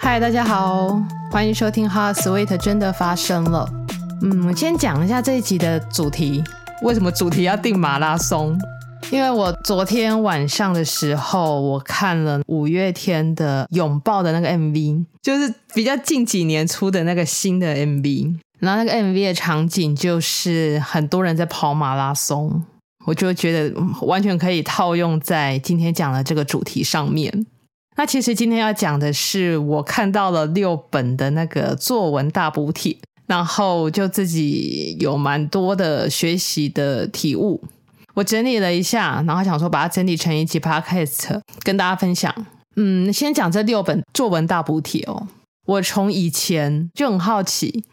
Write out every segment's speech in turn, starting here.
嗨，大家好，欢迎收听《Hot Sweet》真的发生了。嗯，我先讲一下这一集的主题。为什么主题要定马拉松？因为我昨天晚上的时候，我看了五月天的《拥抱》的那个 MV，就是比较近几年出的那个新的 MV。然后那个 MV 的场景就是很多人在跑马拉松，我就觉得完全可以套用在今天讲的这个主题上面。那其实今天要讲的是，我看到了六本的那个作文大补帖，然后就自己有蛮多的学习的体悟。我整理了一下，然后想说把它整理成一集 podcast 跟大家分享。嗯，先讲这六本作文大补帖哦。我从以前就很好奇，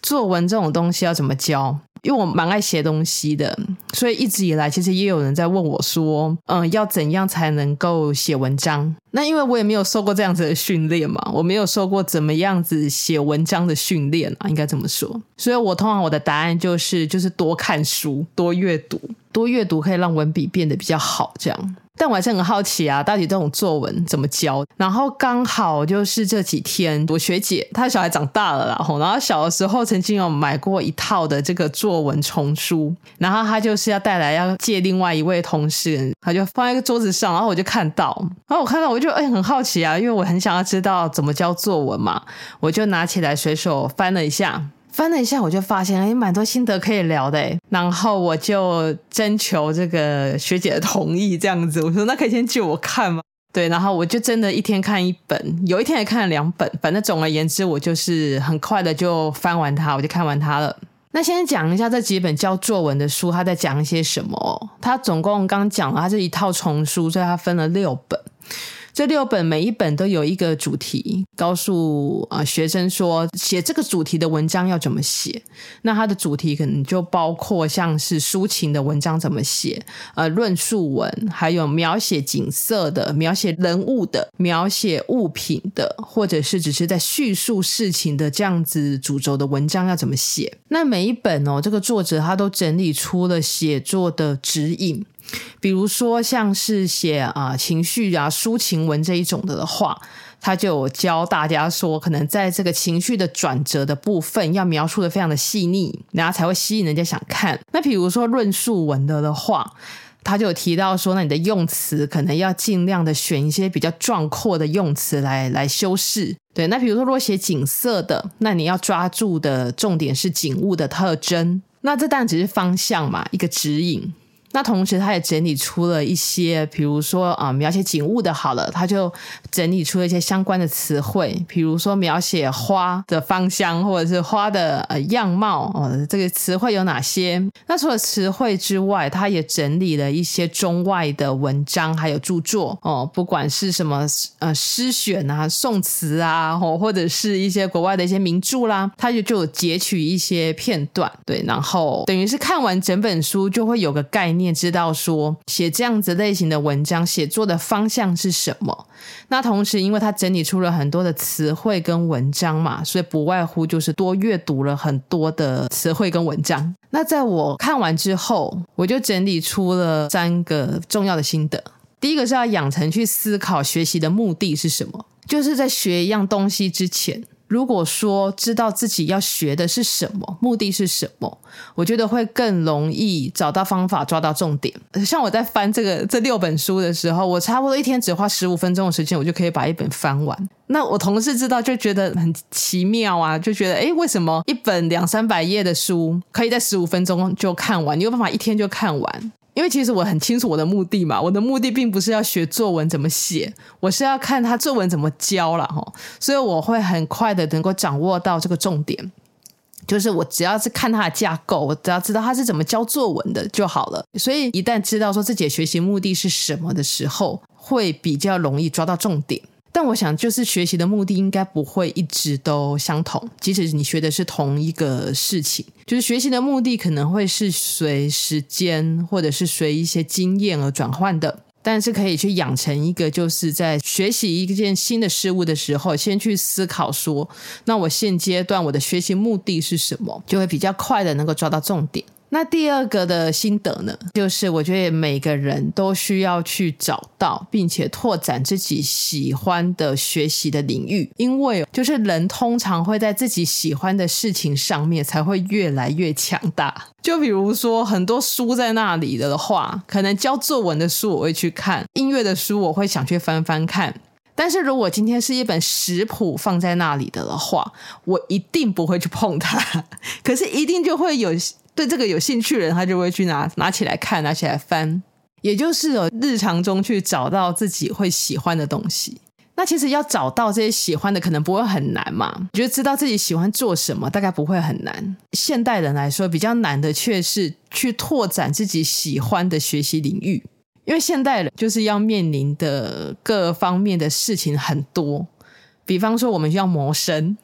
作文这种东西要怎么教。因为我蛮爱写东西的，所以一直以来其实也有人在问我说，嗯，要怎样才能够写文章？那因为我也没有受过这样子的训练嘛，我没有受过怎么样子写文章的训练啊，应该这么说。所以我通常我的答案就是，就是多看书，多阅读，多阅读可以让文笔变得比较好，这样。但我还是很好奇啊，到底这种作文怎么教？然后刚好就是这几天，我学姐她小孩长大了啦，然后然后小的时候曾经有买过一套的这个作文丛书，然后她就是要带来要借另外一位同事，她就放在一个桌子上，然后我就看到，然后我看到我就哎很好奇啊，因为我很想要知道怎么教作文嘛，我就拿起来随手翻了一下。翻了一下，我就发现哎，蛮多心得可以聊的，然后我就征求这个学姐的同意，这样子，我说那可以先借我看吗？对，然后我就真的一天看一本，有一天也看了两本，反正总而言之，我就是很快的就翻完它，我就看完它了。那先讲一下这几本教作文的书，它在讲一些什么？它总共刚讲了，它是一套丛书，所以它分了六本。这六本每一本都有一个主题，告诉啊学生说写这个主题的文章要怎么写。那它的主题可能就包括像是抒情的文章怎么写，呃，论述文，还有描写景色的、描写人物的、描写物品的，或者是只是在叙述事情的这样子主轴的文章要怎么写。那每一本哦，这个作者他都整理出了写作的指引。比如说，像是写啊情绪啊抒情文这一种的的话，他就教大家说，可能在这个情绪的转折的部分，要描述的非常的细腻，然后才会吸引人家想看。那比如说论述文的的话，他就有提到说，那你的用词可能要尽量的选一些比较壮阔的用词来来修饰。对，那比如说如果写景色的，那你要抓住的重点是景物的特征。那这当然只是方向嘛，一个指引。那同时，他也整理出了一些，比如说啊、呃，描写景物的，好了，他就整理出了一些相关的词汇，比如说描写花的芳香，或者是花的呃样貌哦，这个词汇有哪些？那除了词汇之外，他也整理了一些中外的文章，还有著作哦，不管是什么呃诗选啊、宋词啊，或或者是一些国外的一些名著啦，他就就截取一些片段，对，然后等于是看完整本书就会有个概念。你也知道说写这样子类型的文章，写作的方向是什么？那同时，因为他整理出了很多的词汇跟文章嘛，所以不外乎就是多阅读了很多的词汇跟文章。那在我看完之后，我就整理出了三个重要的心得。第一个是要养成去思考学习的目的是什么，就是在学一样东西之前。如果说知道自己要学的是什么，目的是什么，我觉得会更容易找到方法，抓到重点。像我在翻这个这六本书的时候，我差不多一天只花十五分钟的时间，我就可以把一本翻完。那我同事知道就觉得很奇妙啊，就觉得诶，为什么一本两三百页的书可以在十五分钟就看完？你有办法一天就看完？因为其实我很清楚我的目的嘛，我的目的并不是要学作文怎么写，我是要看他作文怎么教了哈，所以我会很快的能够掌握到这个重点，就是我只要是看他的架构，我只要知道他是怎么教作文的就好了。所以一旦知道说自己的学习目的是什么的时候，会比较容易抓到重点。但我想，就是学习的目的应该不会一直都相同，即使你学的是同一个事情，就是学习的目的可能会是随时间或者是随一些经验而转换的。但是可以去养成一个，就是在学习一件新的事物的时候，先去思考说，那我现阶段我的学习目的是什么，就会比较快的能够抓到重点。那第二个的心得呢，就是我觉得每个人都需要去找到并且拓展自己喜欢的学习的领域，因为就是人通常会在自己喜欢的事情上面才会越来越强大。就比如说很多书在那里的话，可能教作文的书我会去看，音乐的书我会想去翻翻看。但是如果今天是一本食谱放在那里的的话，我一定不会去碰它。可是一定就会有。对这个有兴趣的人，他就会去拿拿起来看，拿起来翻，也就是日常中去找到自己会喜欢的东西。那其实要找到这些喜欢的，可能不会很难嘛。我觉得知道自己喜欢做什么，大概不会很难。现代人来说，比较难的却是去拓展自己喜欢的学习领域，因为现代人就是要面临的各方面的事情很多。比方说，我们需要谋生，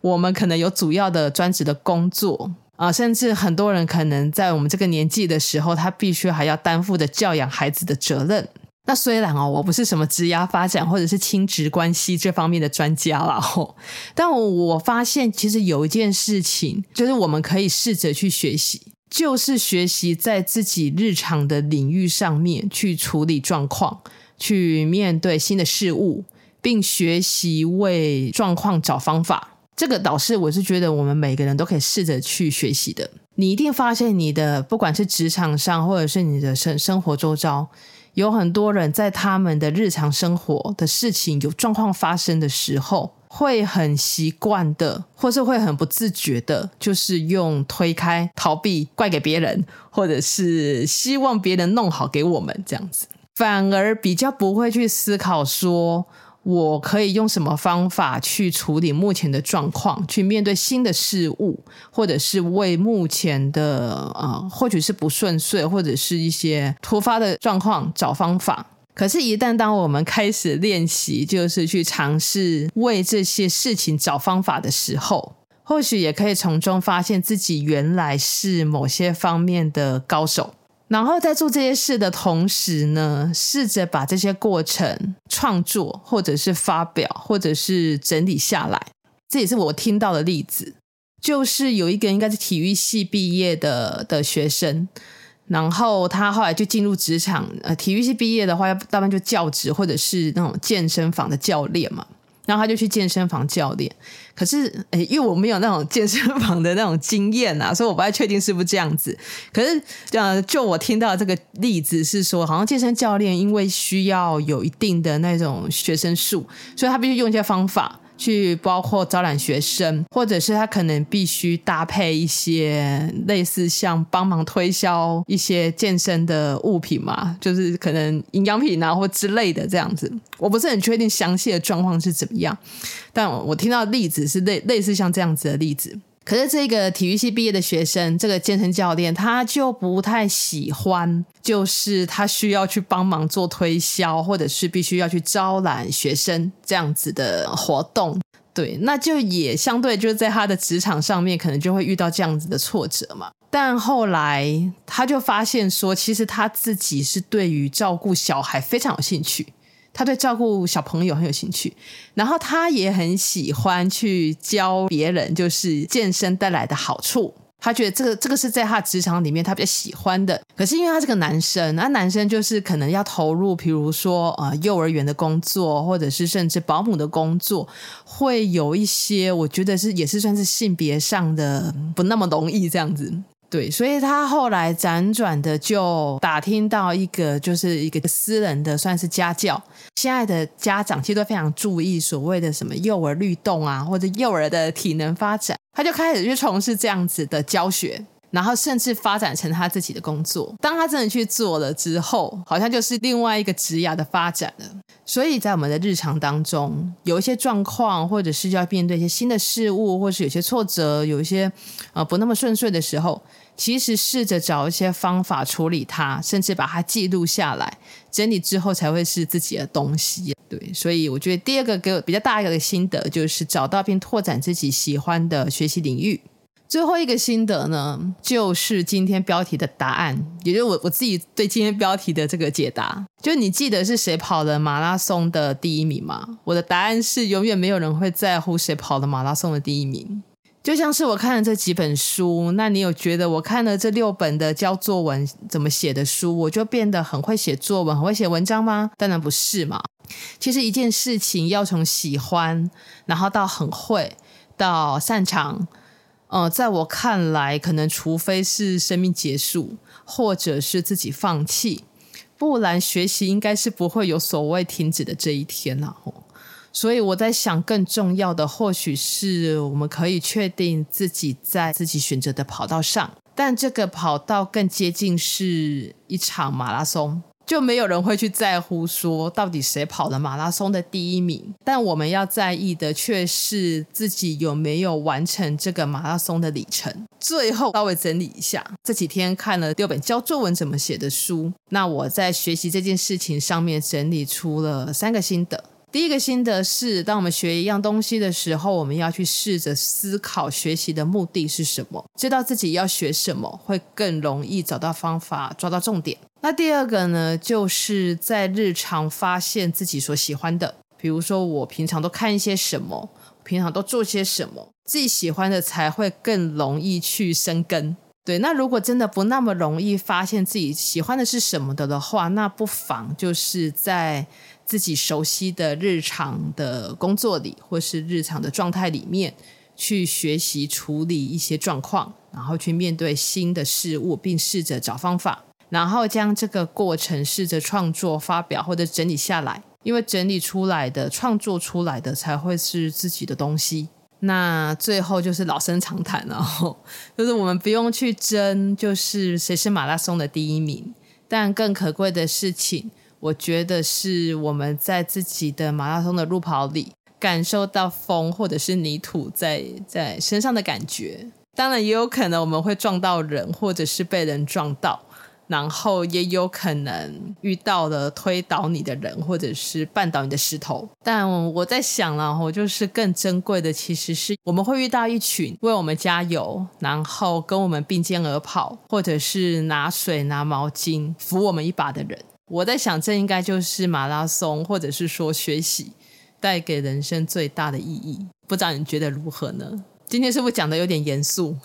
我们可能有主要的专职的工作。啊，甚至很多人可能在我们这个年纪的时候，他必须还要担负着教养孩子的责任。那虽然哦，我不是什么职涯发展或者是亲职关系这方面的专家啦，吼，但我发现其实有一件事情，就是我们可以试着去学习，就是学习在自己日常的领域上面去处理状况，去面对新的事物，并学习为状况找方法。这个导师，我是觉得我们每个人都可以试着去学习的。你一定发现，你的不管是职场上，或者是你的生生活周遭，有很多人在他们的日常生活的事情有状况发生的时候，会很习惯的，或是会很不自觉的，就是用推开、逃避、怪给别人，或者是希望别人弄好给我们这样子，反而比较不会去思考说。我可以用什么方法去处理目前的状况，去面对新的事物，或者是为目前的呃，或许是不顺遂，或者是一些突发的状况找方法。可是，一旦当我们开始练习，就是去尝试为这些事情找方法的时候，或许也可以从中发现自己原来是某些方面的高手。然后在做这些事的同时呢，试着把这些过程创作，或者是发表，或者是整理下来。这也是我听到的例子，就是有一个应该是体育系毕业的的学生，然后他后来就进入职场。呃，体育系毕业的话，要大半就教职，或者是那种健身房的教练嘛。然后他就去健身房教练，可是诶，因为我没有那种健身房的那种经验啊，所以我不太确定是不是这样子。可是，呃，就我听到这个例子是说，好像健身教练因为需要有一定的那种学生数，所以他必须用一些方法。去包括招揽学生，或者是他可能必须搭配一些类似像帮忙推销一些健身的物品嘛，就是可能营养品啊或之类的这样子。我不是很确定详细的状况是怎么样，但我听到的例子是类类似像这样子的例子。可是这个体育系毕业的学生，这个健身教练他就不太喜欢，就是他需要去帮忙做推销，或者是必须要去招揽学生这样子的活动。对，那就也相对就是在他的职场上面，可能就会遇到这样子的挫折嘛。但后来他就发现说，其实他自己是对于照顾小孩非常有兴趣。他对照顾小朋友很有兴趣，然后他也很喜欢去教别人，就是健身带来的好处。他觉得这个这个是在他职场里面他比较喜欢的。可是因为他是个男生，那男生就是可能要投入，比如说呃幼儿园的工作，或者是甚至保姆的工作，会有一些我觉得是也是算是性别上的不那么容易这样子。对，所以他后来辗转的就打听到一个，就是一个私人的算是家教。现在的家长其实都非常注意所谓的什么幼儿律动啊，或者幼儿的体能发展，他就开始去从事这样子的教学，然后甚至发展成他自己的工作。当他真的去做了之后，好像就是另外一个职涯的发展了。所以在我们的日常当中，有一些状况，或者是要面对一些新的事物，或是有些挫折，有一些呃不那么顺遂的时候，其实试着找一些方法处理它，甚至把它记录下来，整理之后才会是自己的东西。对，所以我觉得第二个给我比较大一个的心得，就是找到并拓展自己喜欢的学习领域。最后一个心得呢，就是今天标题的答案，也就是我我自己对今天标题的这个解答。就你记得是谁跑了马拉松的第一名吗？我的答案是永远没有人会在乎谁跑了马拉松的第一名。就像是我看了这几本书，那你有觉得我看了这六本的教作文怎么写的书，我就变得很会写作文、很会写文章吗？当然不是嘛。其实一件事情要从喜欢，然后到很会，到擅长，呃，在我看来，可能除非是生命结束，或者是自己放弃，不然学习应该是不会有所谓停止的这一天了。所以我在想，更重要的或许是我们可以确定自己在自己选择的跑道上，但这个跑道更接近是一场马拉松，就没有人会去在乎说到底谁跑了马拉松的第一名，但我们要在意的却是自己有没有完成这个马拉松的里程。最后稍微整理一下，这几天看了六本教作文怎么写的书，那我在学习这件事情上面整理出了三个心得。第一个心得是，当我们学一样东西的时候，我们要去试着思考学习的目的是什么，知道自己要学什么，会更容易找到方法，抓到重点。那第二个呢，就是在日常发现自己所喜欢的，比如说我平常都看一些什么，平常都做些什么，自己喜欢的才会更容易去生根。对，那如果真的不那么容易发现自己喜欢的是什么的的话，那不妨就是在。自己熟悉的日常的工作里，或是日常的状态里面，去学习处理一些状况，然后去面对新的事物，并试着找方法，然后将这个过程试着创作、发表或者整理下来。因为整理出来的、创作出来的才会是自己的东西。那最后就是老生常谈了，就是我们不用去争，就是谁是马拉松的第一名，但更可贵的事情。我觉得是我们在自己的马拉松的路跑里感受到风或者是泥土在在身上的感觉。当然也有可能我们会撞到人，或者是被人撞到，然后也有可能遇到了推倒你的人，或者是绊倒你的石头。但我在想了，然后就是更珍贵的其实是我们会遇到一群为我们加油，然后跟我们并肩而跑，或者是拿水拿毛巾扶我们一把的人。我在想，这应该就是马拉松，或者是说学习带给人生最大的意义。不知道你觉得如何呢？今天是不是讲的有点严肃？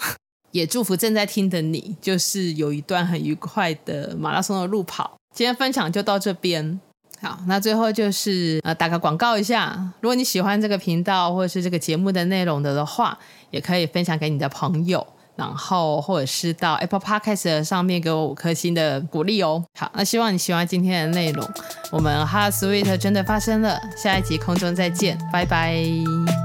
也祝福正在听的你，就是有一段很愉快的马拉松的路跑。今天分享就到这边。好，那最后就是呃打个广告一下，如果你喜欢这个频道或者是这个节目的内容的的话，也可以分享给你的朋友。然后，或者是到 Apple Podcast 上面给我五颗星的鼓励哦。好，那希望你喜欢今天的内容。我们 HeartSweet 真的发生了，下一集空中再见，拜拜。